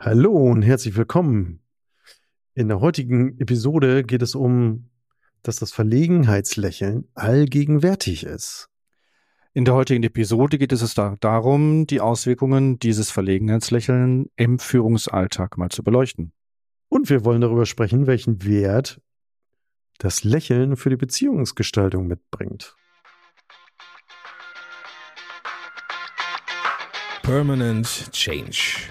Hallo und herzlich willkommen. In der heutigen Episode geht es um, dass das Verlegenheitslächeln allgegenwärtig ist. In der heutigen Episode geht es da darum, die Auswirkungen dieses Verlegenheitslächeln im Führungsalltag mal zu beleuchten. Und wir wollen darüber sprechen, welchen Wert das Lächeln für die Beziehungsgestaltung mitbringt. Permanent Change.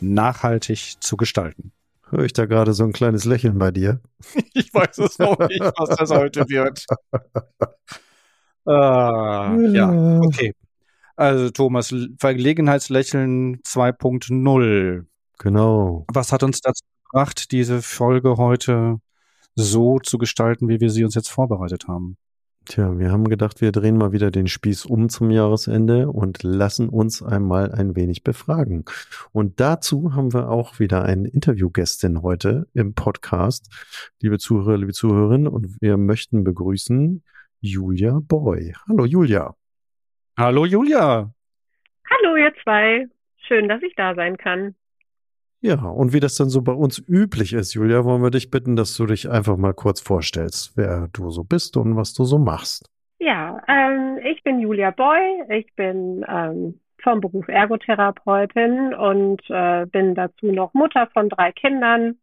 nachhaltig zu gestalten. Höre ich da gerade so ein kleines Lächeln bei dir? Ich weiß es noch nicht, was das heute wird. Ah, ja, okay. Also Thomas, Verlegenheitslächeln 2.0. Genau. Was hat uns dazu gebracht, diese Folge heute so zu gestalten, wie wir sie uns jetzt vorbereitet haben? Tja, wir haben gedacht, wir drehen mal wieder den Spieß um zum Jahresende und lassen uns einmal ein wenig befragen. Und dazu haben wir auch wieder eine Interviewgästin heute im Podcast, liebe Zuhörer, liebe Zuhörerinnen, und wir möchten begrüßen Julia Boy. Hallo Julia. Hallo Julia. Hallo, ihr zwei. Schön, dass ich da sein kann. Ja, und wie das dann so bei uns üblich ist, Julia, wollen wir dich bitten, dass du dich einfach mal kurz vorstellst, wer du so bist und was du so machst. Ja, ähm, ich bin Julia Boy. Ich bin ähm, vom Beruf Ergotherapeutin und äh, bin dazu noch Mutter von drei Kindern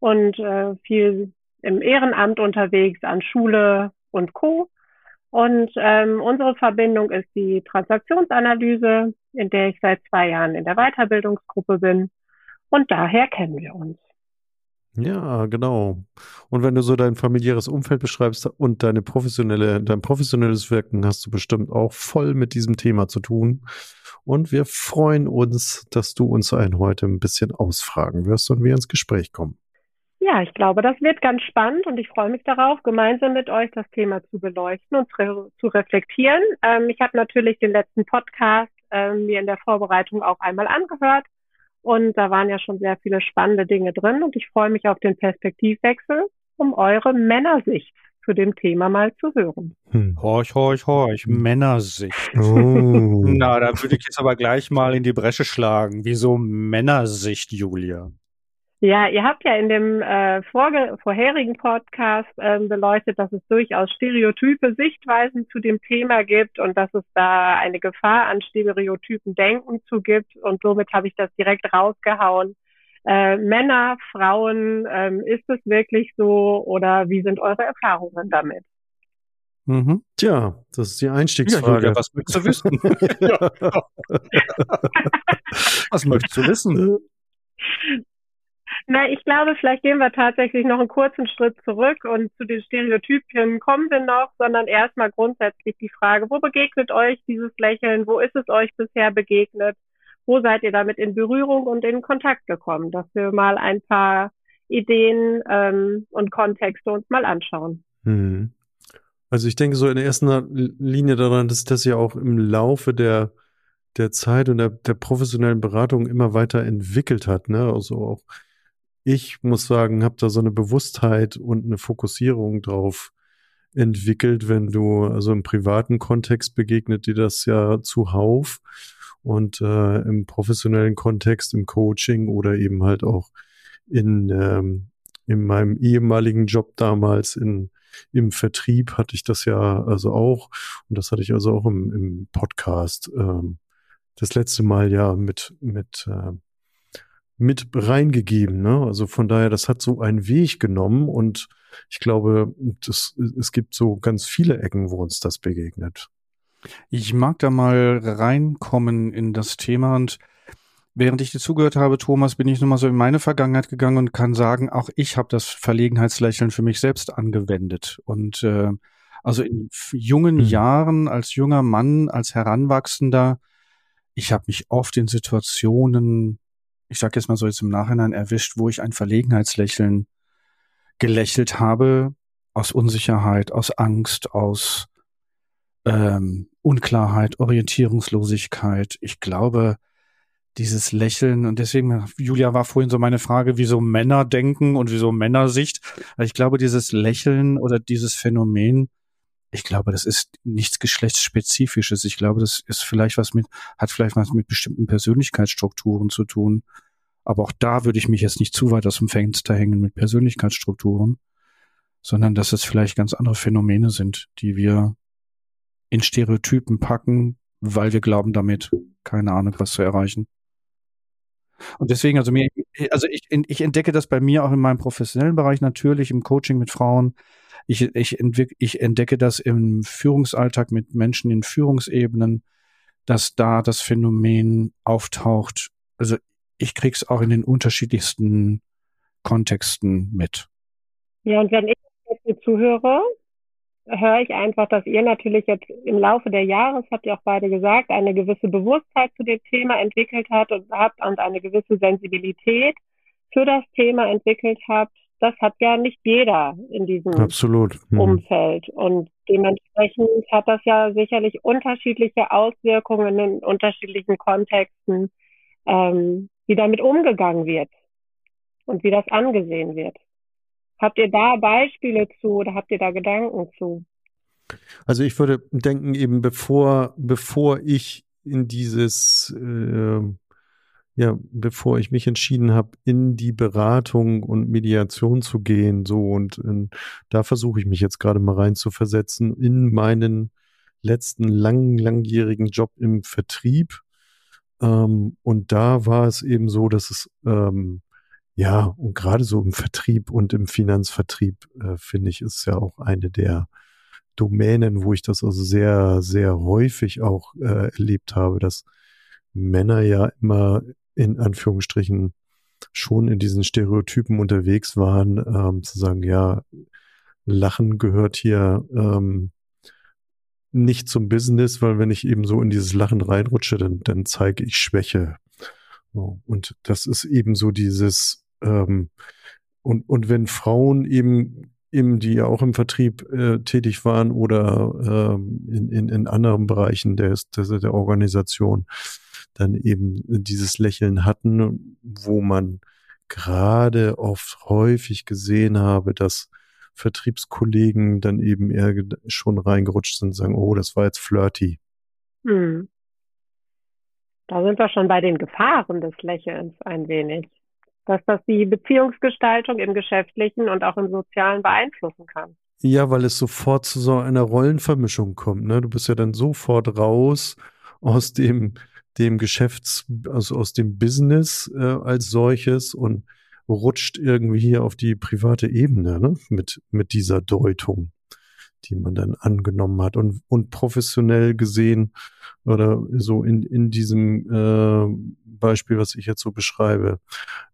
und äh, viel im Ehrenamt unterwegs an Schule und Co. Und ähm, unsere Verbindung ist die Transaktionsanalyse, in der ich seit zwei Jahren in der Weiterbildungsgruppe bin. Und daher kennen wir uns. Ja, genau. Und wenn du so dein familiäres Umfeld beschreibst und deine professionelle, dein professionelles Wirken, hast du bestimmt auch voll mit diesem Thema zu tun. Und wir freuen uns, dass du uns ein heute ein bisschen ausfragen wirst und wir ins Gespräch kommen. Ja, ich glaube, das wird ganz spannend und ich freue mich darauf, gemeinsam mit euch das Thema zu beleuchten und zu reflektieren. Ähm, ich habe natürlich den letzten Podcast ähm, mir in der Vorbereitung auch einmal angehört und da waren ja schon sehr viele spannende Dinge drin und ich freue mich auf den Perspektivwechsel, um eure Männersicht zu dem Thema mal zu hören. Hm. Horch, horch, horch, Männersicht. Oh. Na, da würde ich jetzt aber gleich mal in die Bresche schlagen. Wieso Männersicht, Julia? Ja, ihr habt ja in dem äh, vorge vorherigen Podcast ähm, beleuchtet, dass es durchaus stereotype Sichtweisen zu dem Thema gibt und dass es da eine Gefahr an stereotypen Denken zu gibt. Und somit habe ich das direkt rausgehauen. Äh, Männer, Frauen, ähm, ist es wirklich so oder wie sind eure Erfahrungen damit? Mhm. Tja, das ist die Ja, Einstiegsfrage. Julia, was möchtest du wissen? was möchtest du wissen? Na, ich glaube, vielleicht gehen wir tatsächlich noch einen kurzen Schritt zurück und zu den Stereotypen kommen wir noch, sondern erstmal grundsätzlich die Frage, wo begegnet euch dieses Lächeln? Wo ist es euch bisher begegnet? Wo seid ihr damit in Berührung und in Kontakt gekommen? Dass wir mal ein paar Ideen ähm, und Kontexte uns mal anschauen. Hm. Also ich denke so in der ersten Linie daran, dass das ja auch im Laufe der, der Zeit und der, der professionellen Beratung immer weiter entwickelt hat. Ne? Also auch ich muss sagen, habe da so eine Bewusstheit und eine Fokussierung drauf entwickelt, wenn du also im privaten Kontext begegnet dir das ja zuhauf. Und äh, im professionellen Kontext, im Coaching oder eben halt auch in, ähm, in meinem ehemaligen Job damals in, im Vertrieb hatte ich das ja also auch. Und das hatte ich also auch im, im Podcast ähm, das letzte Mal ja mit mit äh, mit reingegeben. Ne? Also von daher, das hat so einen Weg genommen und ich glaube, das, es gibt so ganz viele Ecken, wo uns das begegnet. Ich mag da mal reinkommen in das Thema und während ich dir zugehört habe, Thomas, bin ich nochmal so in meine Vergangenheit gegangen und kann sagen, auch ich habe das Verlegenheitslächeln für mich selbst angewendet. Und äh, also in jungen Mhm. Jahren, als junger Mann, als Heranwachsender, ich habe mich oft in Situationen ich sage jetzt mal so jetzt im Nachhinein erwischt, wo ich ein Verlegenheitslächeln gelächelt habe, aus Unsicherheit, aus Angst, aus ähm, Unklarheit, Orientierungslosigkeit. Ich glaube, dieses Lächeln und deswegen, Julia war vorhin so meine Frage, wieso Männer denken und wieso Männersicht. Ich glaube, dieses Lächeln oder dieses Phänomen, ich glaube, das ist nichts geschlechtsspezifisches. Ich glaube, das ist vielleicht was mit, hat vielleicht was mit bestimmten Persönlichkeitsstrukturen zu tun. Aber auch da würde ich mich jetzt nicht zu weit aus dem Fenster hängen mit Persönlichkeitsstrukturen, sondern dass es vielleicht ganz andere Phänomene sind, die wir in Stereotypen packen, weil wir glauben damit, keine Ahnung, was zu erreichen. Und deswegen, also mir, also ich, ich entdecke das bei mir auch in meinem professionellen Bereich natürlich, im Coaching mit Frauen. Ich, ich, entwick, ich entdecke das im Führungsalltag mit Menschen in Führungsebenen, dass da das Phänomen auftaucht. Also ich krieg's auch in den unterschiedlichsten Kontexten mit. Ja, und wenn ich jetzt zuhöre, höre ich einfach, dass ihr natürlich jetzt im Laufe der Jahres, habt ihr auch beide gesagt, eine gewisse Bewusstheit zu dem Thema entwickelt habt und habt und eine gewisse Sensibilität für das Thema entwickelt habt. Das hat ja nicht jeder in diesem Absolut. Mhm. Umfeld. Und dementsprechend hat das ja sicherlich unterschiedliche Auswirkungen in unterschiedlichen Kontexten. Ähm, wie damit umgegangen wird und wie das angesehen wird. Habt ihr da Beispiele zu oder habt ihr da Gedanken zu? Also ich würde denken, eben bevor, bevor ich in dieses, äh, ja, bevor ich mich entschieden habe, in die Beratung und Mediation zu gehen, so und in, da versuche ich mich jetzt gerade mal rein zu versetzen in meinen letzten langen, langjährigen Job im Vertrieb, ähm, und da war es eben so, dass es, ähm, ja, und gerade so im Vertrieb und im Finanzvertrieb, äh, finde ich, ist ja auch eine der Domänen, wo ich das also sehr, sehr häufig auch äh, erlebt habe, dass Männer ja immer in Anführungsstrichen schon in diesen Stereotypen unterwegs waren, ähm, zu sagen, ja, Lachen gehört hier ähm, nicht zum Business, weil wenn ich eben so in dieses Lachen reinrutsche, dann, dann zeige ich Schwäche. Und das ist eben so dieses, ähm, und, und wenn Frauen eben, eben, die ja auch im Vertrieb äh, tätig waren oder ähm, in, in, in anderen Bereichen der, der, der Organisation, dann eben dieses Lächeln hatten, wo man gerade oft häufig gesehen habe, dass Vertriebskollegen dann eben eher schon reingerutscht sind und sagen, oh, das war jetzt flirty. Hm. Da sind wir schon bei den Gefahren des Lächelns ein wenig. Dass das die Beziehungsgestaltung im Geschäftlichen und auch im Sozialen beeinflussen kann. Ja, weil es sofort zu so einer Rollenvermischung kommt. Ne? Du bist ja dann sofort raus aus dem, dem Geschäfts, also aus dem Business äh, als solches und rutscht irgendwie hier auf die private Ebene ne? mit, mit dieser Deutung, die man dann angenommen hat und, und professionell gesehen oder so in, in diesem äh, Beispiel, was ich jetzt so beschreibe,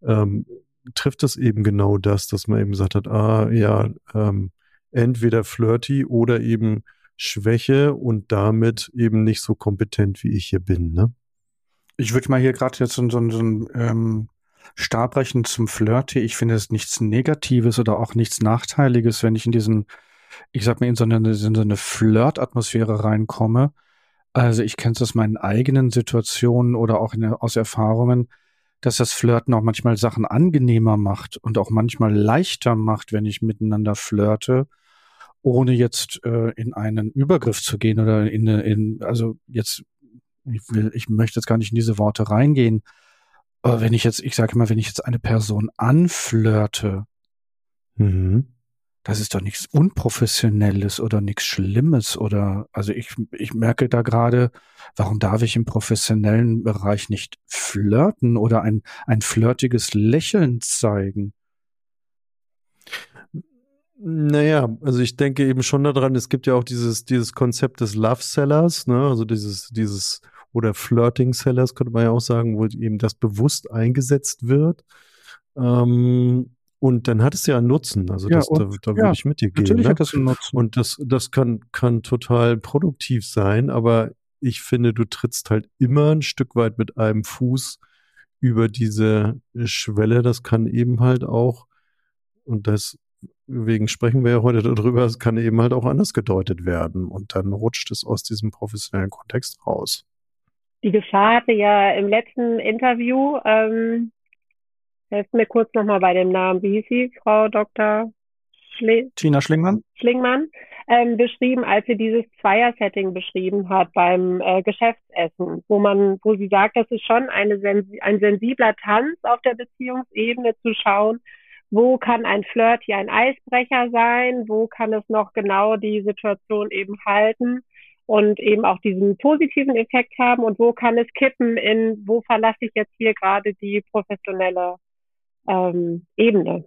ähm, trifft es eben genau das, dass man eben gesagt hat, ah ja, ähm, entweder flirty oder eben Schwäche und damit eben nicht so kompetent, wie ich hier bin. Ne? Ich würde mal hier gerade jetzt so, so, so ein ähm, Stabrechen zum Flirty. Ich finde es nichts Negatives oder auch nichts Nachteiliges, wenn ich in diesen, ich sag mal, in so eine, in so eine Flirt-Atmosphäre reinkomme. Also ich kenne es aus meinen eigenen Situationen oder auch in, aus Erfahrungen, dass das Flirten auch manchmal Sachen angenehmer macht und auch manchmal leichter macht, wenn ich miteinander flirte, ohne jetzt äh, in einen Übergriff zu gehen oder in, in also jetzt ich will, ich möchte jetzt gar nicht in diese Worte reingehen, aber wenn ich jetzt, ich sage mal, wenn ich jetzt eine Person anflirte, mhm. das ist doch nichts Unprofessionelles oder nichts Schlimmes oder, also ich, ich merke da gerade, warum darf ich im professionellen Bereich nicht flirten oder ein, ein flirtiges Lächeln zeigen? Naja, also ich denke eben schon daran, es gibt ja auch dieses, dieses Konzept des Love Sellers, ne, also dieses, dieses oder Flirting Sellers, könnte man ja auch sagen, wo eben das bewusst eingesetzt wird. Ähm, und dann hat es ja einen Nutzen. Also ja, das, und, da, da würde ich mit dir gehen. Natürlich ne? hat das einen Nutzen. Und das, das kann, kann total produktiv sein, aber ich finde, du trittst halt immer ein Stück weit mit einem Fuß über diese Schwelle, das kann eben halt auch, und deswegen sprechen wir ja heute darüber, es kann eben halt auch anders gedeutet werden. Und dann rutscht es aus diesem professionellen Kontext raus. Die Gefahr hatte ja im letzten Interview, ähm, helft mir kurz nochmal bei dem Namen, wie hieß sie, Frau Dr. Schle Tina Schlingmann? Schlingmann, ähm, beschrieben, als sie dieses Zweier-Setting beschrieben hat beim äh, Geschäftsessen, wo man, wo sie sagt, das ist schon eine, ein sensibler Tanz auf der Beziehungsebene zu schauen, wo kann ein Flirt hier ein Eisbrecher sein, wo kann es noch genau die Situation eben halten und eben auch diesen positiven Effekt haben und wo kann es kippen in, wo verlasse ich jetzt hier gerade die professionelle ähm, Ebene.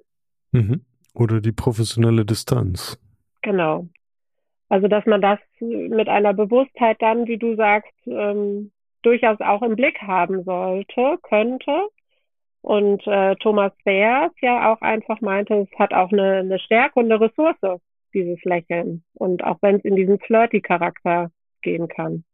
Mhm. Oder die professionelle Distanz. Genau. Also dass man das mit einer Bewusstheit dann, wie du sagst, ähm, durchaus auch im Blick haben sollte, könnte. Und äh, Thomas Beers ja auch einfach meinte, es hat auch eine, eine Stärke und eine Ressource, dieses Lächeln. Und auch wenn es in diesen Flirty-Charakter gehen kann.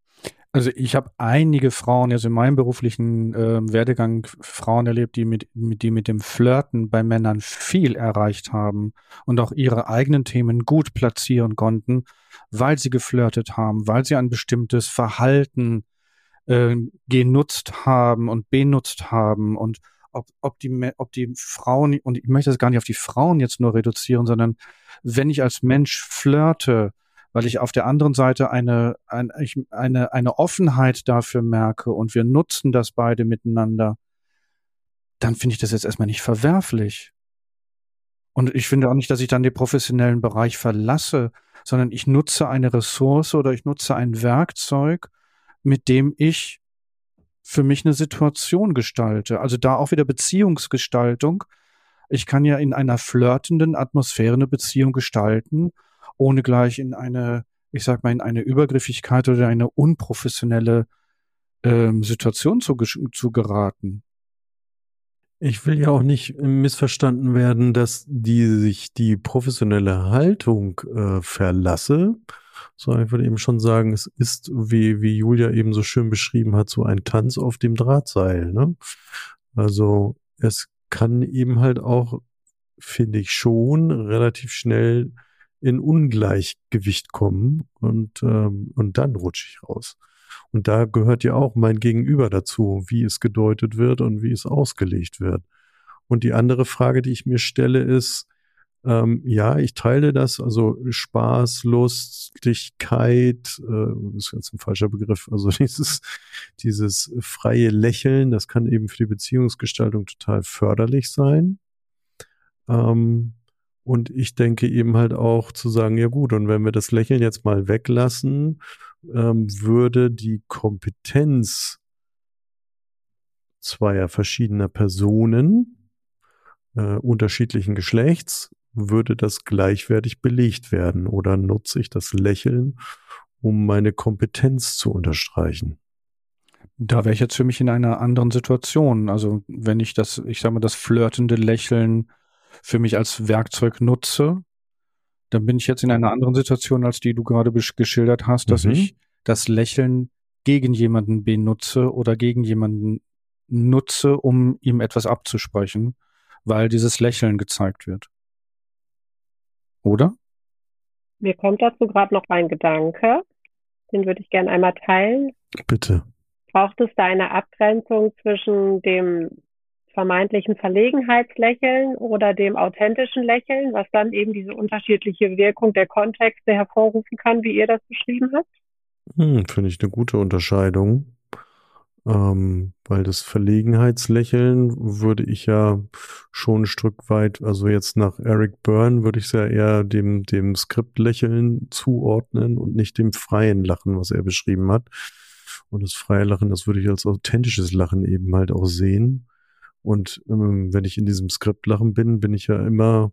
Also ich habe einige Frauen, also in meinem beruflichen äh, Werdegang Frauen erlebt, die mit, mit, die mit dem Flirten bei Männern viel erreicht haben und auch ihre eigenen Themen gut platzieren konnten, weil sie geflirtet haben, weil sie ein bestimmtes Verhalten äh, genutzt haben und benutzt haben und ob, ob, die, ob die Frauen, und ich möchte das gar nicht auf die Frauen jetzt nur reduzieren, sondern wenn ich als Mensch flirte, weil ich auf der anderen Seite eine, eine, eine, eine Offenheit dafür merke und wir nutzen das beide miteinander, dann finde ich das jetzt erstmal nicht verwerflich. Und ich finde auch nicht, dass ich dann den professionellen Bereich verlasse, sondern ich nutze eine Ressource oder ich nutze ein Werkzeug, mit dem ich für mich eine Situation gestalte. Also da auch wieder Beziehungsgestaltung. Ich kann ja in einer flirtenden Atmosphäre eine Beziehung gestalten ohne gleich in eine, ich sag mal, in eine Übergriffigkeit oder eine unprofessionelle ähm, Situation zu, zu geraten. Ich will ja auch nicht missverstanden werden, dass die sich die professionelle Haltung äh, verlasse, sondern ich würde eben schon sagen, es ist, wie, wie Julia eben so schön beschrieben hat, so ein Tanz auf dem Drahtseil. Ne? Also es kann eben halt auch, finde ich schon, relativ schnell in Ungleichgewicht kommen und, ähm, und dann rutsche ich raus. Und da gehört ja auch mein Gegenüber dazu, wie es gedeutet wird und wie es ausgelegt wird. Und die andere Frage, die ich mir stelle, ist, ähm, ja, ich teile das, also Spaß, Lustigkeit, äh, ist jetzt ein falscher Begriff, also dieses, dieses freie Lächeln, das kann eben für die Beziehungsgestaltung total förderlich sein. Ähm, und ich denke eben halt auch zu sagen, ja gut, und wenn wir das Lächeln jetzt mal weglassen, ähm, würde die Kompetenz zweier verschiedener Personen äh, unterschiedlichen Geschlechts, würde das gleichwertig belegt werden oder nutze ich das Lächeln, um meine Kompetenz zu unterstreichen? Da wäre ich jetzt für mich in einer anderen Situation. Also wenn ich das, ich sage mal, das flirtende Lächeln für mich als Werkzeug nutze, dann bin ich jetzt in einer anderen Situation, als die du gerade geschildert hast, dass mhm. ich das Lächeln gegen jemanden benutze oder gegen jemanden nutze, um ihm etwas abzusprechen, weil dieses Lächeln gezeigt wird. Oder? Mir kommt dazu gerade noch ein Gedanke, den würde ich gerne einmal teilen. Bitte. Braucht es da eine Abgrenzung zwischen dem vermeintlichen Verlegenheitslächeln oder dem authentischen Lächeln, was dann eben diese unterschiedliche Wirkung der Kontexte hervorrufen kann, wie ihr das beschrieben habt? Hm, Finde ich eine gute Unterscheidung. Ähm, weil das Verlegenheitslächeln würde ich ja schon ein Stück weit, also jetzt nach Eric Byrne würde ich es ja eher dem, dem Skriptlächeln zuordnen und nicht dem freien Lachen, was er beschrieben hat. Und das freie Lachen, das würde ich als authentisches Lachen eben halt auch sehen. Und ähm, wenn ich in diesem Skriptlachen bin, bin ich ja immer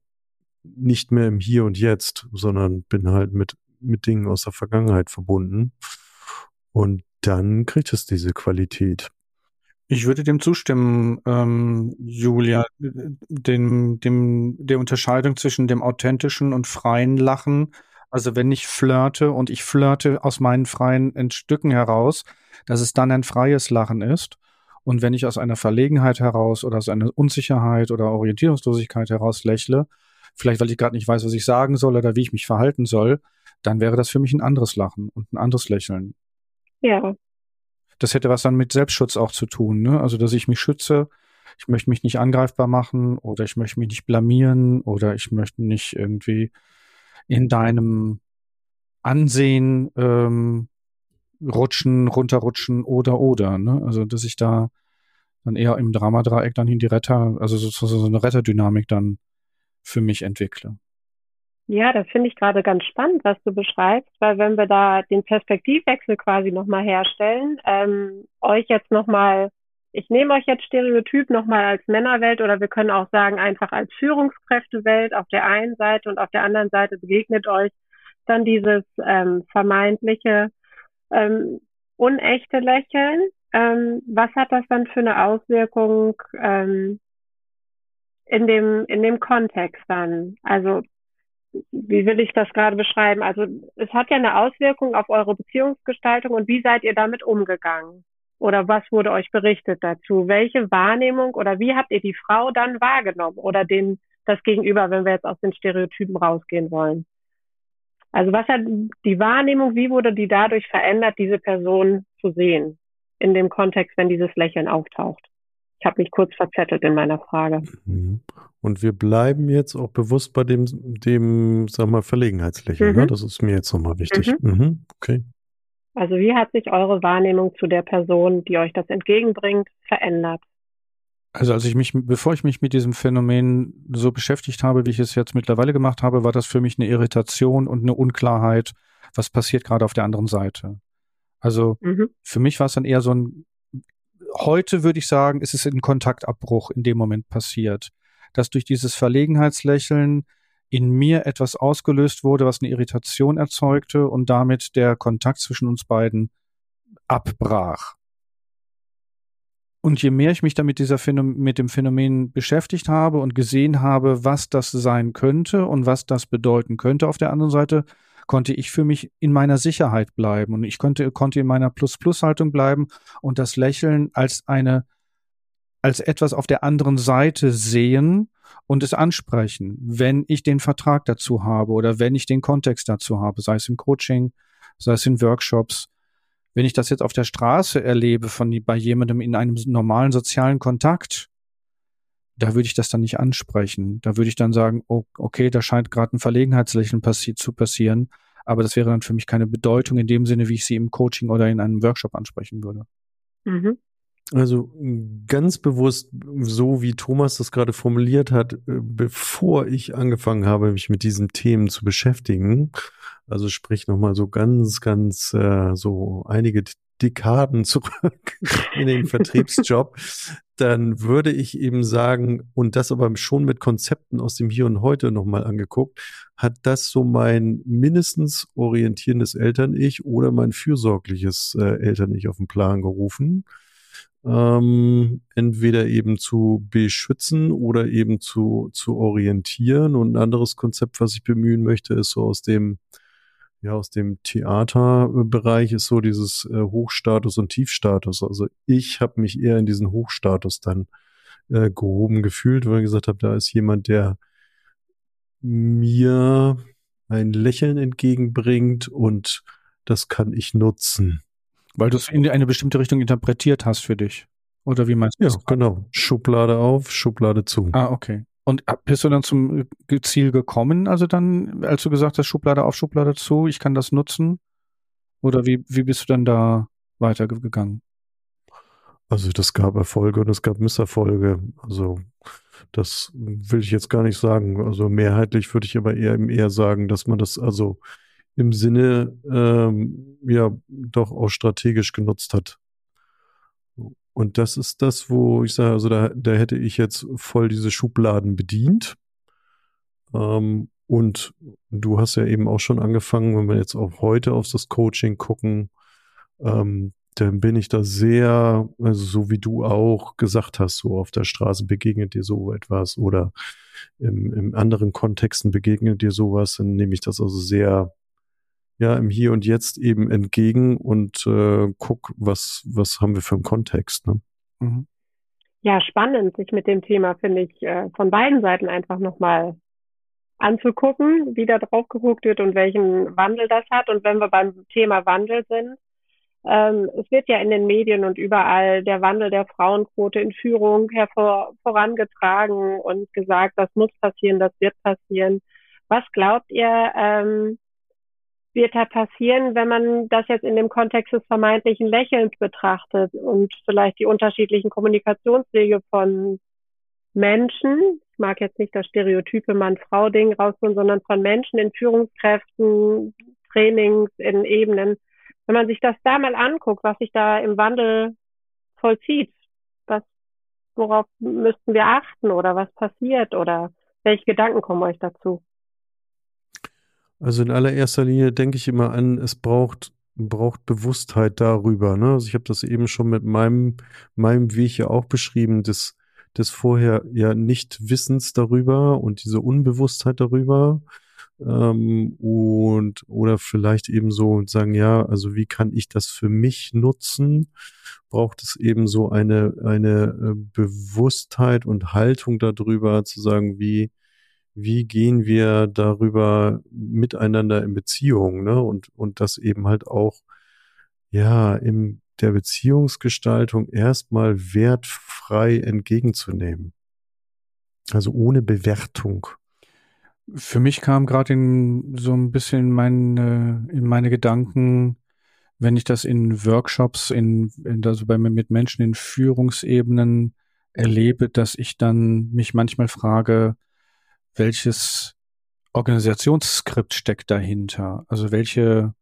nicht mehr im Hier und Jetzt, sondern bin halt mit, mit Dingen aus der Vergangenheit verbunden. Und dann kriegt es diese Qualität. Ich würde dem zustimmen, ähm, Julia, dem, dem, der Unterscheidung zwischen dem authentischen und freien Lachen. Also wenn ich flirte und ich flirte aus meinen freien Stücken heraus, dass es dann ein freies Lachen ist Und wenn ich aus einer Verlegenheit heraus oder aus einer Unsicherheit oder Orientierungslosigkeit heraus lächle, vielleicht weil ich gerade nicht weiß, was ich sagen soll oder wie ich mich verhalten soll, dann wäre das für mich ein anderes Lachen und ein anderes Lächeln. Ja. Das hätte was dann mit Selbstschutz auch zu tun, ne? Also, dass ich mich schütze, ich möchte mich nicht angreifbar machen oder ich möchte mich nicht blamieren oder ich möchte nicht irgendwie in deinem Ansehen ähm, rutschen, runterrutschen oder oder. Ne? Also dass ich da dann eher im Dramadreieck dann hin die Retter, also sozusagen so eine Retterdynamik dann für mich entwickle. Ja, das finde ich gerade ganz spannend, was du beschreibst, weil wenn wir da den Perspektivwechsel quasi nochmal herstellen, ähm, euch jetzt nochmal, ich nehme euch jetzt Stereotyp nochmal als Männerwelt oder wir können auch sagen einfach als Führungskräftewelt auf der einen Seite und auf der anderen Seite begegnet euch dann dieses ähm, vermeintliche ähm, unechte Lächeln. Ähm, was hat das dann für eine Auswirkung ähm, in dem in dem Kontext dann? Also wie will ich das gerade beschreiben? Also es hat ja eine Auswirkung auf eure Beziehungsgestaltung und wie seid ihr damit umgegangen? Oder was wurde euch berichtet dazu? Welche Wahrnehmung oder wie habt ihr die Frau dann wahrgenommen oder den das Gegenüber, wenn wir jetzt aus den Stereotypen rausgehen wollen? Also was hat die Wahrnehmung, wie wurde die dadurch verändert, diese Person zu sehen in dem Kontext, wenn dieses Lächeln auftaucht? Ich habe mich kurz verzettelt in meiner Frage. Und wir bleiben jetzt auch bewusst bei dem, dem sag mal, Verlegenheitslächeln. Ne? Mhm. Ne? Das ist mir jetzt nochmal wichtig. Mhm. Mhm. Okay. Also wie hat sich eure Wahrnehmung zu der Person, die euch das entgegenbringt, verändert? Also als ich mich, bevor ich mich mit diesem Phänomen so beschäftigt habe, wie ich es jetzt mittlerweile gemacht habe, war das für mich eine Irritation und eine Unklarheit, was passiert gerade auf der anderen Seite. Also mhm. für mich war es dann eher so ein, heute würde ich sagen, ist es ein Kontaktabbruch in dem Moment passiert, dass durch dieses Verlegenheitslächeln in mir etwas ausgelöst wurde, was eine Irritation erzeugte und damit der Kontakt zwischen uns beiden abbrach. Und je mehr ich mich damit dieser Phänomen, mit dem Phänomen beschäftigt habe und gesehen habe, was das sein könnte und was das bedeuten könnte auf der anderen Seite, konnte ich für mich in meiner Sicherheit bleiben und ich konnte, konnte in meiner Plus-Plus-Haltung bleiben und das Lächeln als eine, als etwas auf der anderen Seite sehen und es ansprechen, wenn ich den Vertrag dazu habe oder wenn ich den Kontext dazu habe, sei es im Coaching, sei es in Workshops, wenn ich das jetzt auf der Straße erlebe von bei jemandem in einem normalen sozialen Kontakt, da würde ich das dann nicht ansprechen. Da würde ich dann sagen, oh, okay, da scheint gerade ein Verlegenheitslächeln passi zu passieren, aber das wäre dann für mich keine Bedeutung in dem Sinne, wie ich sie im Coaching oder in einem Workshop ansprechen würde. Mhm. Also ganz bewusst, so wie Thomas das gerade formuliert hat, äh, bevor ich angefangen habe, mich mit diesen Themen zu beschäftigen, also sprich nochmal so ganz, ganz äh, so einige Dekaden zurück in den Vertriebsjob, dann würde ich eben sagen, und das aber schon mit Konzepten aus dem Hier und Heute nochmal angeguckt, hat das so mein mindestens orientierendes Eltern-Ich oder mein fürsorgliches äh, Eltern-Ich auf den Plan gerufen ähm, entweder eben zu beschützen oder eben zu, zu orientieren. Und ein anderes Konzept, was ich bemühen möchte, ist so aus dem, ja, aus dem Theaterbereich ist so dieses äh, Hochstatus und Tiefstatus. Also ich habe mich eher in diesen Hochstatus dann äh, gehoben gefühlt, weil ich gesagt habe, da ist jemand, der mir ein Lächeln entgegenbringt und das kann ich nutzen. Weil du es in eine bestimmte Richtung interpretiert hast für dich. Oder wie meinst du das? Ja, genau. Schublade auf, Schublade zu. Ah, okay. Und bist du dann zum Ziel gekommen, also dann, als du gesagt hast, Schublade auf, Schublade zu, ich kann das nutzen? Oder wie, wie bist du dann da weitergegangen? Also das gab Erfolge und es gab Misserfolge. Also das will ich jetzt gar nicht sagen. Also mehrheitlich würde ich aber eher, eher sagen, dass man das also im Sinne ähm, ja doch auch strategisch genutzt hat. Und das ist das, wo ich sage, also da, da hätte ich jetzt voll diese Schubladen bedient. Ähm, und du hast ja eben auch schon angefangen, wenn wir jetzt auch heute auf das Coaching gucken, ähm, dann bin ich da sehr, also so wie du auch gesagt hast, so auf der Straße begegnet dir so etwas oder im, im anderen Kontexten begegnet dir sowas, dann nehme ich das also sehr ja im Hier und Jetzt eben entgegen und äh, guck, was, was haben wir für einen Kontext. Ne? Mhm. Ja, spannend, sich mit dem Thema, finde ich, äh, von beiden Seiten einfach nochmal anzugucken, wie da drauf geguckt wird und welchen Wandel das hat. Und wenn wir beim Thema Wandel sind, ähm, es wird ja in den Medien und überall der Wandel der Frauenquote in Führung hervor, vorangetragen und gesagt, das muss passieren, das wird passieren. Was glaubt ihr, ähm, wird da passieren, wenn man das jetzt in dem Kontext des vermeintlichen Lächelns betrachtet und vielleicht die unterschiedlichen Kommunikationswege von Menschen, ich mag jetzt nicht das stereotype Mann-Frau-Ding rausholen, sondern von Menschen in Führungskräften, Trainings, in Ebenen. Wenn man sich das da mal anguckt, was sich da im Wandel vollzieht, was, worauf müssten wir achten oder was passiert oder welche Gedanken kommen euch dazu? Also in allererster Linie denke ich immer an, es braucht, braucht Bewusstheit darüber. Ne? Also ich habe das eben schon mit meinem, meinem Weg ja auch beschrieben, des, des vorher ja nicht Wissens darüber und diese Unbewusstheit darüber. Ähm, und oder vielleicht eben so und sagen, ja, also wie kann ich das für mich nutzen? Braucht es eben so eine, eine äh, Bewusstheit und Haltung darüber, zu sagen, wie, wie gehen wir darüber miteinander in Beziehung, ne? Und, und das eben halt auch, ja, in der Beziehungsgestaltung erstmal wertfrei entgegenzunehmen. Also ohne Bewertung. Für mich kam gerade so ein bisschen meine, in meine Gedanken, wenn ich das in Workshops, in, in also bei, mit Menschen in Führungsebenen erlebe, dass ich dann mich manchmal frage, welches Organisationsskript steckt dahinter? Also welche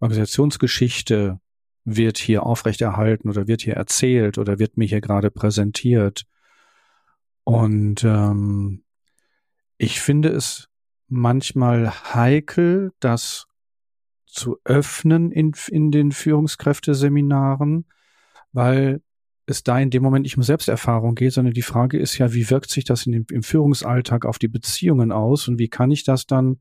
Organisationsgeschichte wird hier aufrechterhalten oder wird hier erzählt oder wird mir hier gerade präsentiert? Und ähm, ich finde es manchmal heikel, das zu öffnen in, in den Führungskräfteseminaren, weil es da in dem Moment nicht um Selbsterfahrung geht, sondern die Frage ist ja, wie wirkt sich das dem, im Führungsalltag auf die Beziehungen aus und wie kann ich das dann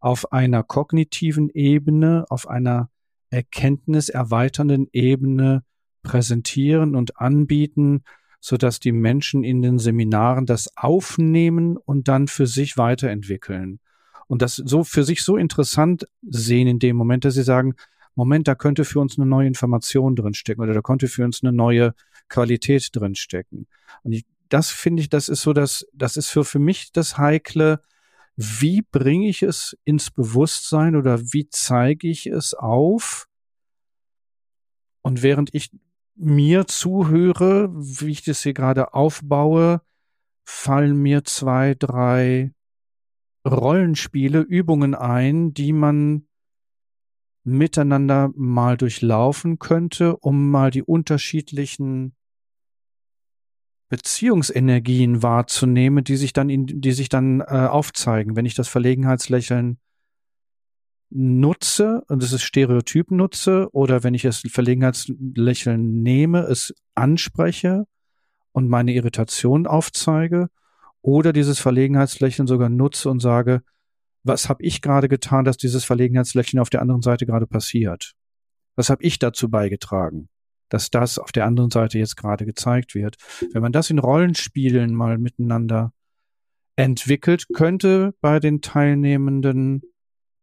auf einer kognitiven Ebene, auf einer erkenntniserweiternden Ebene präsentieren und anbieten, so dass die Menschen in den Seminaren das aufnehmen und dann für sich weiterentwickeln. Und das so für sich so interessant sehen in dem Moment, dass sie sagen, Moment, da könnte für uns eine neue Information drinstecken oder da könnte für uns eine neue Qualität drinstecken. Und ich, das finde ich, das ist so das, das ist für, für mich das Heikle. Wie bringe ich es ins Bewusstsein oder wie zeige ich es auf? Und während ich mir zuhöre, wie ich das hier gerade aufbaue, fallen mir zwei, drei Rollenspiele, Übungen ein, die man miteinander mal durchlaufen könnte, um mal die unterschiedlichen Beziehungsenergien wahrzunehmen, die sich dann in, die sich dann äh, aufzeigen, wenn ich das Verlegenheitslächeln nutze und es ist Stereotyp nutze oder wenn ich das Verlegenheitslächeln nehme, es anspreche und meine Irritation aufzeige oder dieses Verlegenheitslächeln sogar nutze und sage, was habe ich gerade getan, dass dieses Verlegenheitslächeln auf der anderen Seite gerade passiert? Was habe ich dazu beigetragen, dass das auf der anderen Seite jetzt gerade gezeigt wird? Wenn man das in Rollenspielen mal miteinander entwickelt, könnte bei den Teilnehmenden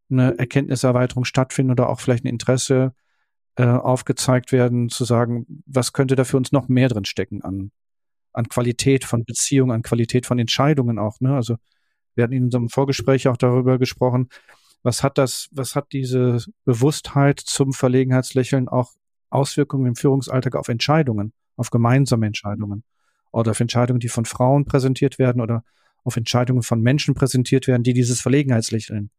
eine Erkenntniserweiterung stattfinden oder auch vielleicht ein Interesse äh, aufgezeigt werden, zu sagen, was könnte da für uns noch mehr drin stecken an, an Qualität von Beziehungen, an Qualität von Entscheidungen auch. Ne? Also wir hatten in unserem Vorgespräch auch darüber gesprochen, was hat das, was hat diese Bewusstheit zum Verlegenheitslächeln auch Auswirkungen im Führungsalltag auf Entscheidungen, auf gemeinsame Entscheidungen oder auf Entscheidungen, die von Frauen präsentiert werden oder auf Entscheidungen von Menschen präsentiert werden, die dieses Verlegenheitslächeln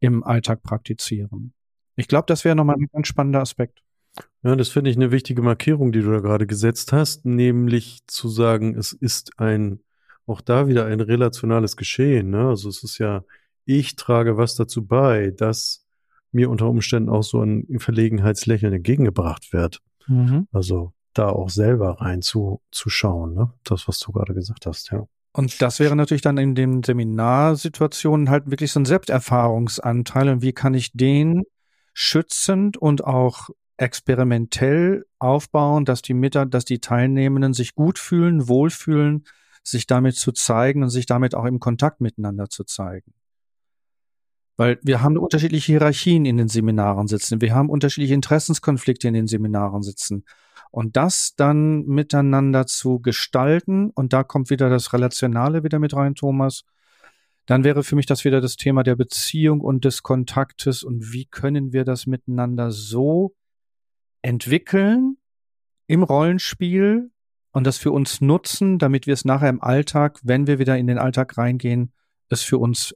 im Alltag praktizieren. Ich glaube, das wäre nochmal ein ganz spannender Aspekt. Ja, das finde ich eine wichtige Markierung, die du da gerade gesetzt hast, nämlich zu sagen, es ist ein auch da wieder ein relationales Geschehen. Ne? Also es ist ja, ich trage was dazu bei, dass mir unter Umständen auch so ein Verlegenheitslächeln entgegengebracht wird. Mhm. Also da auch selber rein zu, zu schauen, ne? Das, was du gerade gesagt hast, ja. Und das wäre natürlich dann in den Seminarsituationen halt wirklich so ein Selbsterfahrungsanteil. Und wie kann ich den schützend und auch experimentell aufbauen, dass die Mitar dass die Teilnehmenden sich gut fühlen, wohlfühlen, sich damit zu zeigen und sich damit auch im Kontakt miteinander zu zeigen. Weil wir haben unterschiedliche Hierarchien in den Seminaren sitzen. Wir haben unterschiedliche Interessenskonflikte in den Seminaren sitzen. Und das dann miteinander zu gestalten, und da kommt wieder das Relationale wieder mit rein, Thomas, dann wäre für mich das wieder das Thema der Beziehung und des Kontaktes und wie können wir das miteinander so entwickeln im Rollenspiel und das für uns nutzen, damit wir es nachher im Alltag, wenn wir wieder in den Alltag reingehen, es für uns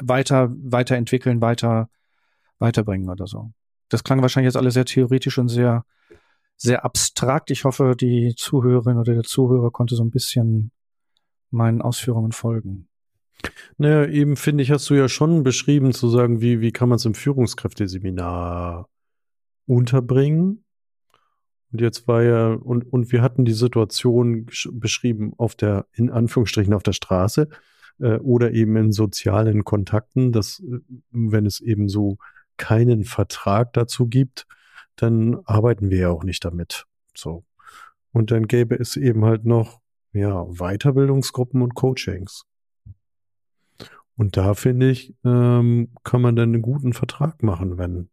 weiter, weiterentwickeln, weiter, weiterbringen oder so. Das klang wahrscheinlich jetzt alles sehr theoretisch und sehr, sehr abstrakt. Ich hoffe, die Zuhörerin oder der Zuhörer konnte so ein bisschen meinen Ausführungen folgen. Naja, eben finde ich, hast du ja schon beschrieben, zu sagen, wie, wie kann man es im Führungskräfteseminar unterbringen. Und jetzt war ja, und, und wir hatten die Situation beschrieben auf der, in Anführungsstrichen auf der Straße äh, oder eben in sozialen Kontakten, dass, äh, wenn es eben so keinen Vertrag dazu gibt, dann arbeiten wir ja auch nicht damit. So. Und dann gäbe es eben halt noch, ja, Weiterbildungsgruppen und Coachings. Und da finde ich, ähm, kann man dann einen guten Vertrag machen, wenn,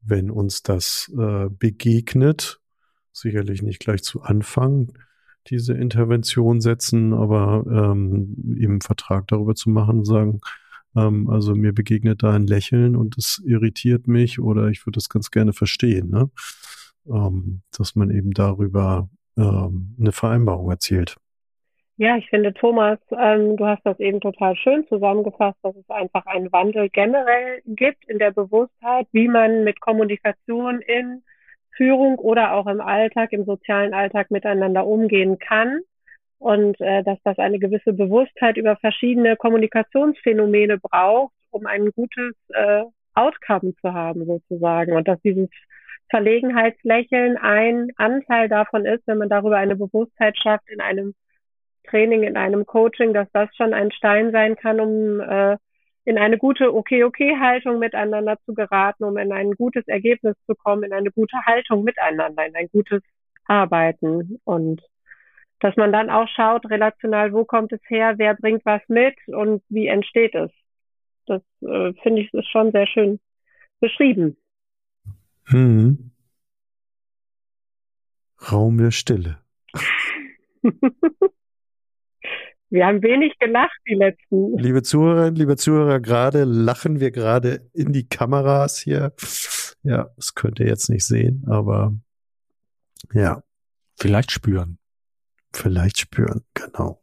wenn uns das äh, begegnet. Sicherlich nicht gleich zu Anfang diese Intervention setzen, aber ähm, eben Vertrag darüber zu machen, sagen, ähm, also mir begegnet da ein Lächeln und es irritiert mich oder ich würde das ganz gerne verstehen, ne? ähm, dass man eben darüber ähm, eine Vereinbarung erzielt. Ja, ich finde, Thomas, ähm, du hast das eben total schön zusammengefasst, dass es einfach einen Wandel generell gibt in der Bewusstheit, wie man mit Kommunikation in Führung oder auch im Alltag, im sozialen Alltag miteinander umgehen kann. Und äh, dass das eine gewisse Bewusstheit über verschiedene Kommunikationsphänomene braucht, um ein gutes äh, Outcome zu haben sozusagen. Und dass dieses Verlegenheitslächeln ein Anteil davon ist, wenn man darüber eine Bewusstheit schafft in einem Training, in einem Coaching, dass das schon ein Stein sein kann, um äh, in eine gute Okay-Okay-Haltung miteinander zu geraten, um in ein gutes Ergebnis zu kommen, in eine gute Haltung miteinander, in ein gutes Arbeiten und dass man dann auch schaut, relational, wo kommt es her, wer bringt was mit und wie entsteht es. Das äh, finde ich ist schon sehr schön beschrieben. Hm. Raum der Stille. Wir haben wenig gelacht die letzten. Liebe Zuhörerinnen, liebe Zuhörer, gerade lachen wir gerade in die Kameras hier. Ja, das könnt ihr jetzt nicht sehen, aber ja. Vielleicht spüren. Vielleicht spüren, genau.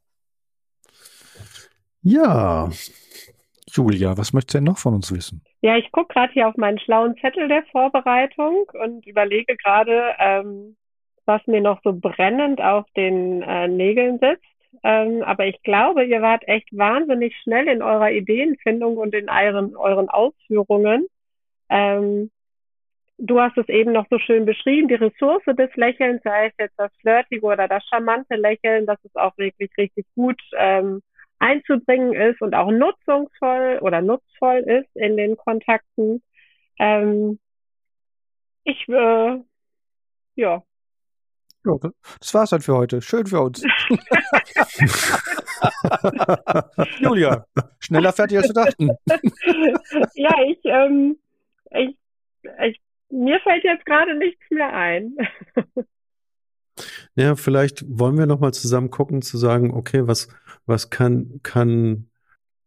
Ja. Julia, was möchtest du denn noch von uns wissen? Ja, ich gucke gerade hier auf meinen schlauen Zettel der Vorbereitung und überlege gerade, ähm, was mir noch so brennend auf den äh, Nägeln sitzt. Ähm, aber ich glaube, ihr wart echt wahnsinnig schnell in eurer Ideenfindung und in euren, euren Ausführungen. Ähm, du hast es eben noch so schön beschrieben, die Ressource des Lächelns, sei es jetzt das flirtige oder das charmante Lächeln, dass es auch wirklich richtig gut ähm, einzubringen ist und auch nutzungsvoll oder nutzvoll ist in den Kontakten. Ähm, ich, äh, ja, ja, das war's dann für heute. Schön für uns. Julia, schneller fertig als wir dachten. ja, ich, ähm, ich, ich, mir fällt jetzt gerade nichts mehr ein. ja, vielleicht wollen wir nochmal zusammen gucken, zu sagen, okay, was, was kann, kann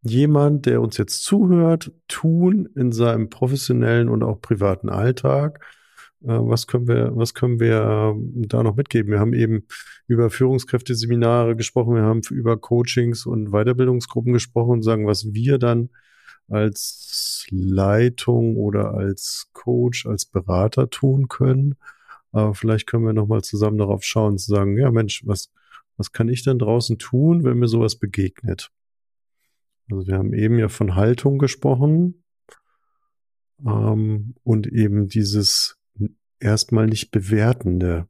jemand, der uns jetzt zuhört, tun in seinem professionellen und auch privaten Alltag? Äh, was können wir, was können wir ähm, da noch mitgeben? Wir haben eben über Führungskräfteseminare gesprochen, wir haben über Coachings und Weiterbildungsgruppen gesprochen und sagen, was wir dann als Leitung oder als Coach, als Berater tun können. Aber vielleicht können wir nochmal zusammen darauf schauen, zu sagen, ja Mensch, was, was kann ich denn draußen tun, wenn mir sowas begegnet? Also wir haben eben ja von Haltung gesprochen ähm, und eben dieses erstmal nicht bewertende.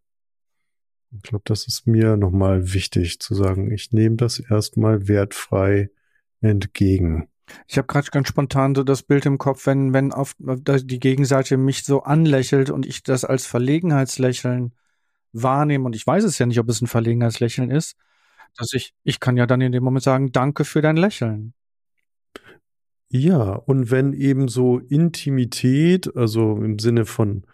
Ich glaube, das ist mir nochmal wichtig zu sagen. Ich nehme das erstmal wertfrei entgegen. Ich habe gerade ganz spontan so das Bild im Kopf, wenn, wenn auf, die Gegenseite mich so anlächelt und ich das als Verlegenheitslächeln wahrnehme und ich weiß es ja nicht, ob es ein Verlegenheitslächeln ist, dass ich, ich kann ja dann in dem Moment sagen, danke für dein Lächeln. Ja, und wenn eben so Intimität, also im Sinne von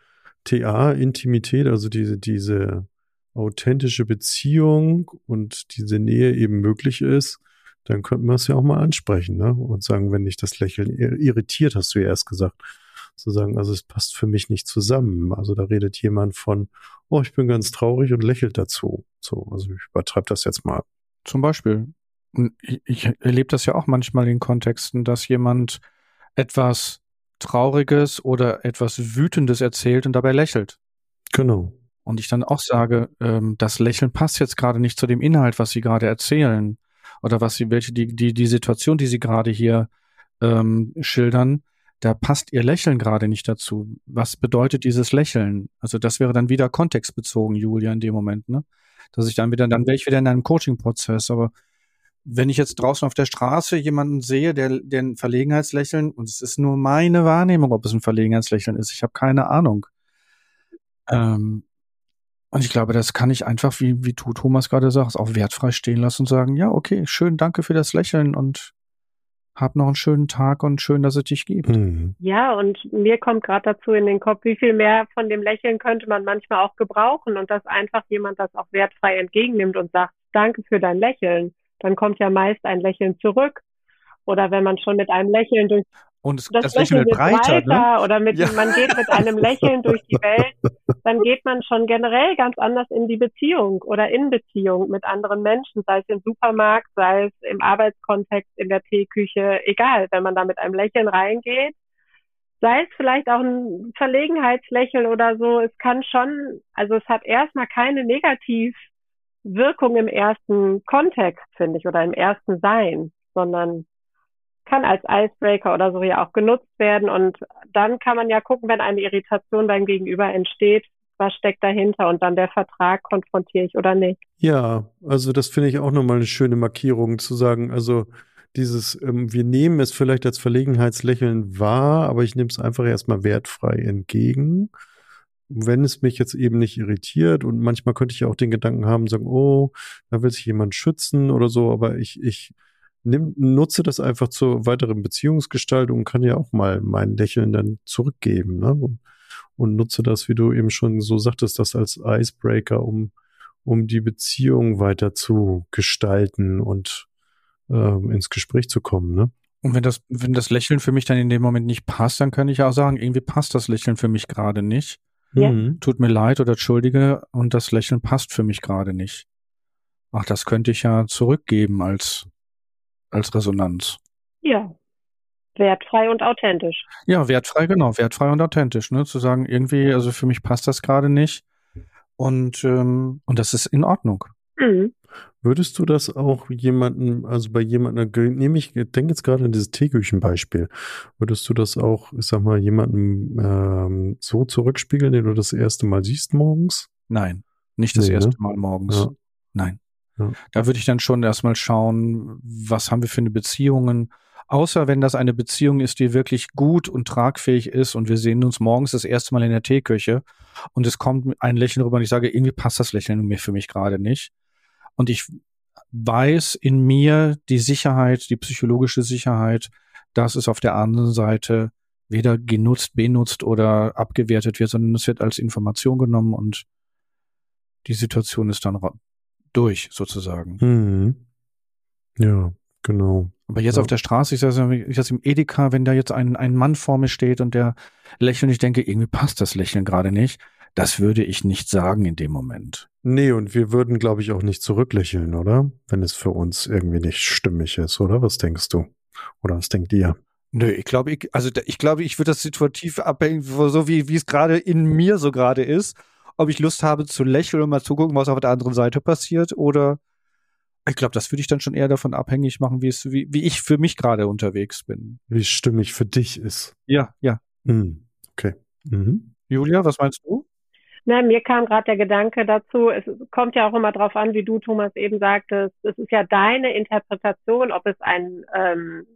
TA, Intimität, also diese, diese authentische Beziehung und diese Nähe eben möglich ist, dann könnte man es ja auch mal ansprechen, ne? Und sagen, wenn dich das Lächeln irritiert, hast du ja erst gesagt, zu sagen, also es passt für mich nicht zusammen. Also da redet jemand von, oh, ich bin ganz traurig und lächelt dazu. So, also ich übertreibe das jetzt mal. Zum Beispiel. Ich, ich erlebe das ja auch manchmal in Kontexten, dass jemand etwas Trauriges oder etwas Wütendes erzählt und dabei lächelt. Genau. Und ich dann auch sage, ähm, das Lächeln passt jetzt gerade nicht zu dem Inhalt, was Sie gerade erzählen oder was Sie, welche die die die Situation, die Sie gerade hier ähm, schildern, da passt Ihr Lächeln gerade nicht dazu. Was bedeutet dieses Lächeln? Also das wäre dann wieder kontextbezogen, Julia, in dem Moment, ne? Dass ich dann wieder, dann wäre ich wieder in einem Coaching-Prozess, aber wenn ich jetzt draußen auf der Straße jemanden sehe, der, der ein Verlegenheitslächeln, und es ist nur meine Wahrnehmung, ob es ein Verlegenheitslächeln ist, ich habe keine Ahnung. Ähm, und ich glaube, das kann ich einfach, wie, wie du Thomas gerade sagst, auch wertfrei stehen lassen und sagen, ja, okay, schön, danke für das Lächeln und hab noch einen schönen Tag und schön, dass es dich gibt. Mhm. Ja, und mir kommt gerade dazu in den Kopf, wie viel mehr von dem Lächeln könnte man manchmal auch gebrauchen und dass einfach jemand das auch wertfrei entgegennimmt und sagt, danke für dein Lächeln dann kommt ja meist ein Lächeln zurück. Oder wenn man schon mit einem Lächeln durch und das, das Lächeln, wird breiter, breiter ne? oder mit, ja. man geht mit einem Lächeln durch die Welt, dann geht man schon generell ganz anders in die Beziehung oder in Beziehung mit anderen Menschen, sei es im Supermarkt, sei es im Arbeitskontext, in der Teeküche, egal, wenn man da mit einem Lächeln reingeht, sei es vielleicht auch ein Verlegenheitslächeln oder so, es kann schon, also es hat erstmal keine negativ Wirkung im ersten Kontext, finde ich, oder im ersten Sein, sondern kann als Icebreaker oder so ja auch genutzt werden. Und dann kann man ja gucken, wenn eine Irritation beim Gegenüber entsteht, was steckt dahinter und dann der Vertrag, konfrontiere ich oder nicht. Ja, also das finde ich auch nochmal eine schöne Markierung zu sagen, also dieses, ähm, wir nehmen es vielleicht als Verlegenheitslächeln wahr, aber ich nehme es einfach erstmal wertfrei entgegen wenn es mich jetzt eben nicht irritiert und manchmal könnte ich ja auch den Gedanken haben, sagen, oh, da will sich jemand schützen oder so, aber ich, ich nimm, nutze das einfach zur weiteren Beziehungsgestaltung und kann ja auch mal mein Lächeln dann zurückgeben, ne? Und, nutze das, wie du eben schon so sagtest, das als Icebreaker, um, um die Beziehung weiter zu gestalten und ähm, ins Gespräch zu kommen, ne? Und wenn das, wenn das Lächeln für mich dann in dem Moment nicht passt, dann kann ich auch sagen, irgendwie passt das Lächeln für mich gerade nicht. Ja. Mhm. Tut mir leid oder entschuldige und das Lächeln passt für mich gerade nicht. Ach, das könnte ich ja zurückgeben als, als Resonanz. Ja. Wertfrei und authentisch. Ja, wertfrei, genau, wertfrei und authentisch, ne? Zu sagen, irgendwie, also für mich passt das gerade nicht. Und, ähm, und das ist in Ordnung. Mhm. Würdest du das auch jemanden, also bei jemandem, nehme ich, denke jetzt gerade an dieses Teeküchenbeispiel, würdest du das auch, ich sag mal, jemandem ähm, so zurückspiegeln, den du das erste Mal siehst morgens? Nein, nicht das nee, erste ne? Mal morgens. Ja. Nein. Ja. Da würde ich dann schon erstmal schauen, was haben wir für eine Beziehungen, außer wenn das eine Beziehung ist, die wirklich gut und tragfähig ist und wir sehen uns morgens das erste Mal in der Teeküche und es kommt ein Lächeln rüber und ich sage, irgendwie passt das Lächeln mir für mich gerade nicht und ich weiß in mir die Sicherheit, die psychologische Sicherheit, dass es auf der anderen Seite weder genutzt, benutzt oder abgewertet wird, sondern es wird als Information genommen und die Situation ist dann durch, sozusagen. Mhm. Ja, genau. Aber jetzt ja. auf der Straße, ich sage ich im Edeka, wenn da jetzt ein, ein Mann vor mir steht und der lächelt, ich denke, irgendwie passt das Lächeln gerade nicht. Das würde ich nicht sagen in dem Moment. Nee, und wir würden, glaube ich, auch nicht zurücklächeln, oder? Wenn es für uns irgendwie nicht stimmig ist, oder? Was denkst du? Oder was denkt ihr? Nö, ich glaube, ich, also ich glaube, ich würde das situativ abhängen, so wie, wie es gerade in mir so gerade ist. Ob ich Lust habe zu lächeln und mal zugucken, was auf der anderen Seite passiert, oder ich glaube, das würde ich dann schon eher davon abhängig machen, wie es, wie, wie ich für mich gerade unterwegs bin. Wie stimmig für dich ist. Ja, ja. Hm, okay. Mhm. Julia, was meinst du? Na, mir kam gerade der Gedanke dazu, es kommt ja auch immer darauf an, wie du, Thomas, eben sagtest, es ist ja deine Interpretation, ob es ein, ähm,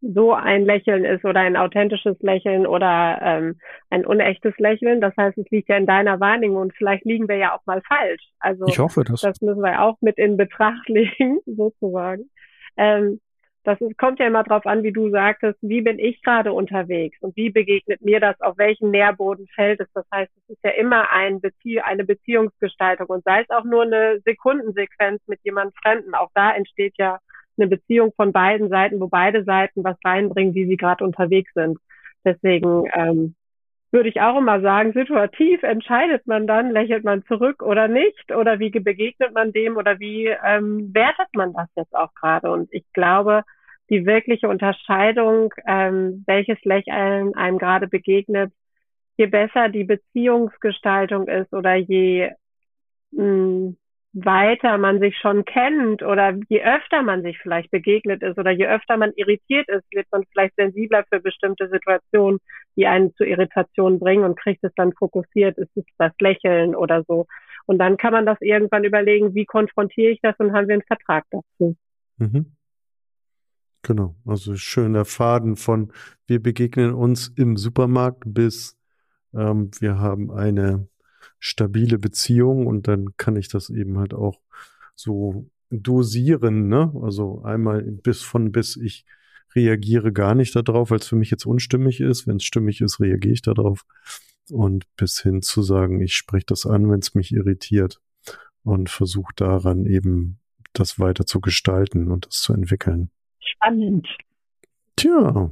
so ein Lächeln ist oder ein authentisches Lächeln oder ähm, ein unechtes Lächeln. Das heißt, es liegt ja in deiner Wahrnehmung und vielleicht liegen wir ja auch mal falsch. Also ich hoffe das. Das müssen wir auch mit in Betracht legen, sozusagen. Ähm, das ist, kommt ja immer darauf an, wie du sagtest, wie bin ich gerade unterwegs und wie begegnet mir das, auf welchen Nährboden fällt es. Das heißt, es ist ja immer ein Bezie eine Beziehungsgestaltung und sei es auch nur eine Sekundensequenz mit jemand Fremden. Auch da entsteht ja eine Beziehung von beiden Seiten, wo beide Seiten was reinbringen, wie sie gerade unterwegs sind. Deswegen ähm, würde ich auch immer sagen, situativ entscheidet man dann, lächelt man zurück oder nicht oder wie begegnet man dem oder wie ähm, wertet man das jetzt auch gerade. Und ich glaube, die wirkliche Unterscheidung, ähm, welches Lächeln einem gerade begegnet, je besser die Beziehungsgestaltung ist oder je mh, hm, weiter man sich schon kennt oder je öfter man sich vielleicht begegnet ist oder je öfter man irritiert ist, wird man vielleicht sensibler für bestimmte Situationen, die einen zu Irritationen bringen und kriegt es dann fokussiert, ist es das Lächeln oder so. Und dann kann man das irgendwann überlegen, wie konfrontiere ich das und haben wir einen Vertrag dazu. Mhm. Genau, also schöner Faden von wir begegnen uns im Supermarkt bis ähm, wir haben eine stabile Beziehung und dann kann ich das eben halt auch so dosieren, ne? Also einmal bis von bis ich reagiere gar nicht darauf, weil es für mich jetzt unstimmig ist. Wenn es stimmig ist, reagiere ich darauf. Und bis hin zu sagen, ich spreche das an, wenn es mich irritiert und versuche daran eben das weiter zu gestalten und das zu entwickeln. Spannend. Tja.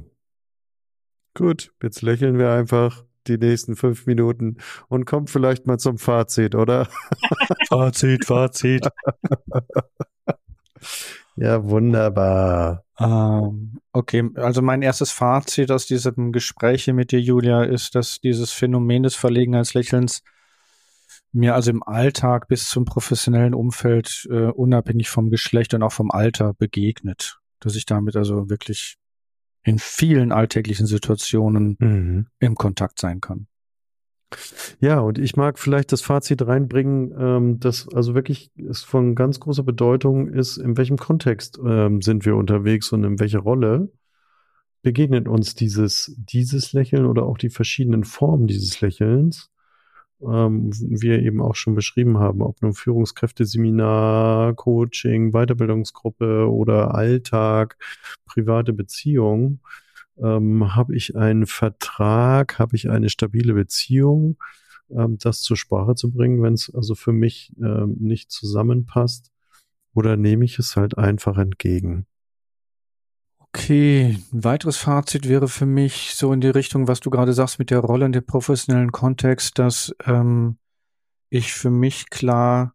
Gut, jetzt lächeln wir einfach die nächsten fünf Minuten und kommt vielleicht mal zum Fazit, oder? Fazit, Fazit. ja, wunderbar. Ähm, okay, also mein erstes Fazit aus diesem Gespräch mit dir, Julia, ist, dass dieses Phänomen des Verlegenheitslächelns mir also im Alltag bis zum professionellen Umfeld äh, unabhängig vom Geschlecht und auch vom Alter begegnet. Dass ich damit also wirklich in vielen alltäglichen Situationen mhm. im Kontakt sein kann. Ja, und ich mag vielleicht das Fazit reinbringen, ähm, dass also wirklich es von ganz großer Bedeutung ist, in welchem Kontext ähm, sind wir unterwegs und in welcher Rolle begegnet uns dieses, dieses Lächeln oder auch die verschiedenen Formen dieses Lächelns ähm, wir eben auch schon beschrieben haben, ob nun Führungskräfteseminar, Coaching, Weiterbildungsgruppe oder Alltag, private Beziehung, ähm, habe ich einen Vertrag, habe ich eine stabile Beziehung, ähm, das zur Sprache zu bringen, wenn es also für mich ähm, nicht zusammenpasst, oder nehme ich es halt einfach entgegen? Okay, ein weiteres Fazit wäre für mich so in die Richtung, was du gerade sagst mit der Rolle in dem professionellen Kontext, dass ähm, ich für mich klar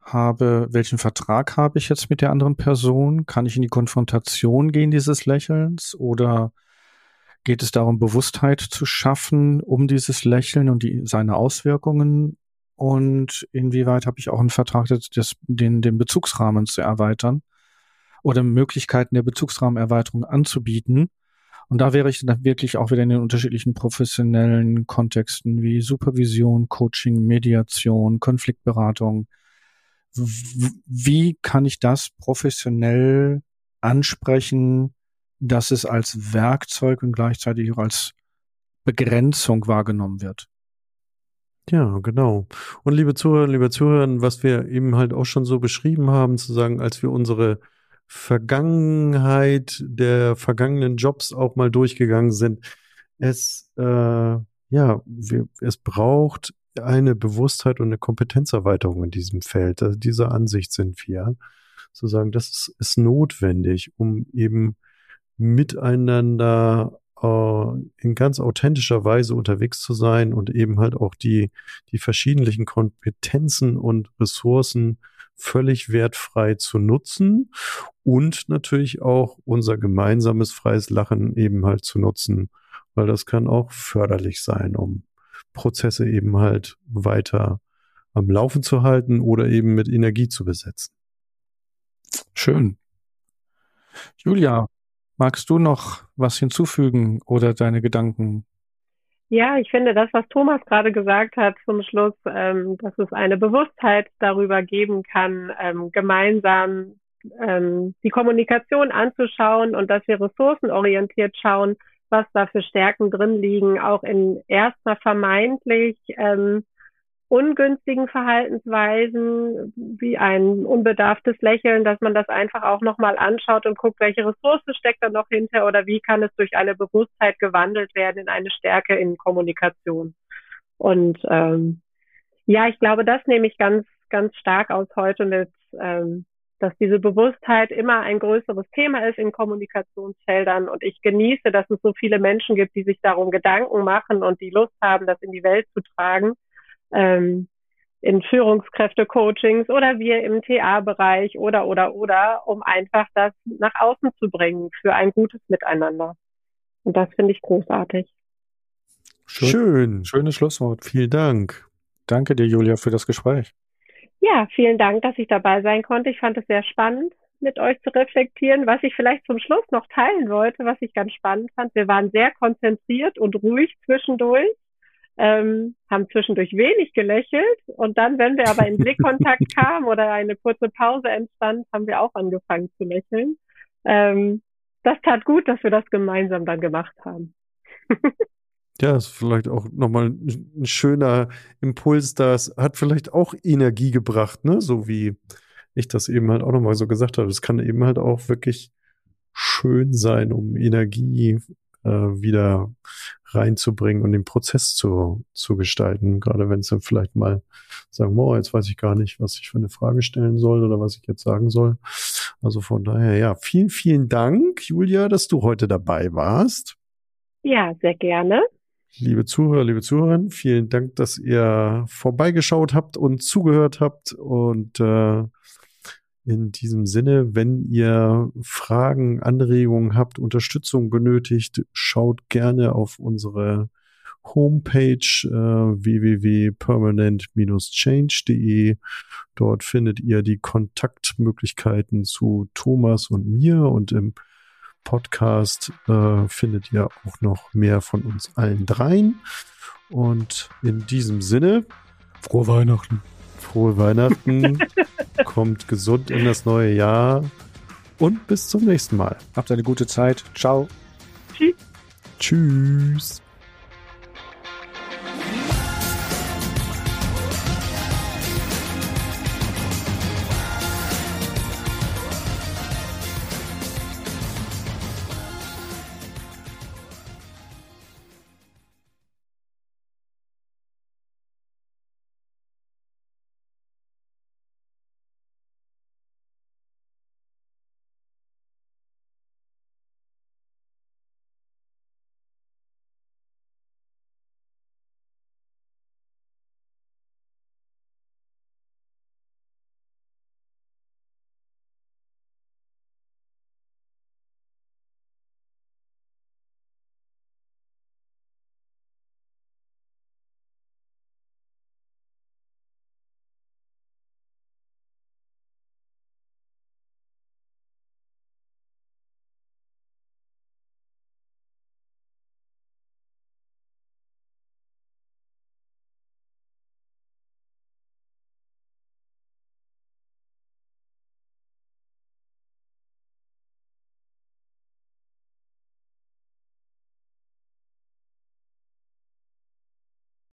habe, welchen Vertrag habe ich jetzt mit der anderen Person? Kann ich in die Konfrontation gehen dieses Lächelns oder geht es darum, Bewusstheit zu schaffen um dieses Lächeln und die, seine Auswirkungen? Und inwieweit habe ich auch einen Vertrag, das, den, den Bezugsrahmen zu erweitern? Oder Möglichkeiten der Bezugsrahmenerweiterung anzubieten. Und da wäre ich dann wirklich auch wieder in den unterschiedlichen professionellen Kontexten wie Supervision, Coaching, Mediation, Konfliktberatung. Wie kann ich das professionell ansprechen, dass es als Werkzeug und gleichzeitig auch als Begrenzung wahrgenommen wird? Ja, genau. Und liebe Zuhörer, liebe Zuhörer, was wir eben halt auch schon so beschrieben haben, zu sagen, als wir unsere Vergangenheit der vergangenen Jobs auch mal durchgegangen sind. Es, äh, ja, wir, es braucht eine Bewusstheit und eine Kompetenzerweiterung in diesem Feld. Also dieser Ansicht sind wir. Zu sagen, das ist, ist notwendig, um eben miteinander äh, in ganz authentischer Weise unterwegs zu sein und eben halt auch die, die verschiedenen Kompetenzen und Ressourcen völlig wertfrei zu nutzen und natürlich auch unser gemeinsames freies Lachen eben halt zu nutzen, weil das kann auch förderlich sein, um Prozesse eben halt weiter am Laufen zu halten oder eben mit Energie zu besetzen. Schön. Julia, magst du noch was hinzufügen oder deine Gedanken ja, ich finde das, was Thomas gerade gesagt hat zum Schluss, ähm, dass es eine Bewusstheit darüber geben kann, ähm, gemeinsam ähm, die Kommunikation anzuschauen und dass wir ressourcenorientiert schauen, was da für Stärken drin liegen, auch in erstmal vermeintlich ähm, ungünstigen Verhaltensweisen wie ein unbedarftes Lächeln, dass man das einfach auch nochmal anschaut und guckt, welche Ressource steckt da noch hinter oder wie kann es durch eine Bewusstheit gewandelt werden in eine Stärke in Kommunikation. Und ähm, ja, ich glaube, das nehme ich ganz, ganz stark aus heute mit, ähm, dass diese Bewusstheit immer ein größeres Thema ist in Kommunikationsfeldern. Und ich genieße, dass es so viele Menschen gibt, die sich darum Gedanken machen und die Lust haben, das in die Welt zu tragen ähm, in Führungskräfte-Coachings oder wir im TA-Bereich oder, oder, oder, um einfach das nach außen zu bringen für ein gutes Miteinander. Und das finde ich großartig. Schön. Schön. Schönes Schlusswort. Vielen Dank. Danke dir, Julia, für das Gespräch. Ja, vielen Dank, dass ich dabei sein konnte. Ich fand es sehr spannend, mit euch zu reflektieren. Was ich vielleicht zum Schluss noch teilen wollte, was ich ganz spannend fand, wir waren sehr konzentriert und ruhig zwischendurch ähm, haben zwischendurch wenig gelächelt und dann, wenn wir aber in Blickkontakt kamen oder eine kurze Pause entstand, haben wir auch angefangen zu lächeln. Ähm, das tat gut, dass wir das gemeinsam dann gemacht haben. ja, ist vielleicht auch nochmal ein schöner Impuls, das hat vielleicht auch Energie gebracht, ne? So wie ich das eben halt auch nochmal so gesagt habe. Es kann eben halt auch wirklich schön sein, um Energie äh, wieder reinzubringen und den Prozess zu, zu gestalten. Gerade wenn es dann vielleicht mal sagen, oh, jetzt weiß ich gar nicht, was ich für eine Frage stellen soll oder was ich jetzt sagen soll. Also von daher, ja, vielen, vielen Dank, Julia, dass du heute dabei warst. Ja, sehr gerne. Liebe Zuhörer, liebe Zuhörerinnen, vielen Dank, dass ihr vorbeigeschaut habt und zugehört habt und äh, in diesem Sinne, wenn ihr Fragen, Anregungen habt, Unterstützung benötigt, schaut gerne auf unsere Homepage äh, www.permanent-change.de. Dort findet ihr die Kontaktmöglichkeiten zu Thomas und mir und im Podcast äh, findet ihr auch noch mehr von uns allen dreien. Und in diesem Sinne, frohe Weihnachten frohe Weihnachten, kommt gesund in das neue Jahr und bis zum nächsten Mal. Habt eine gute Zeit. Ciao. Tschüss. Tschüss.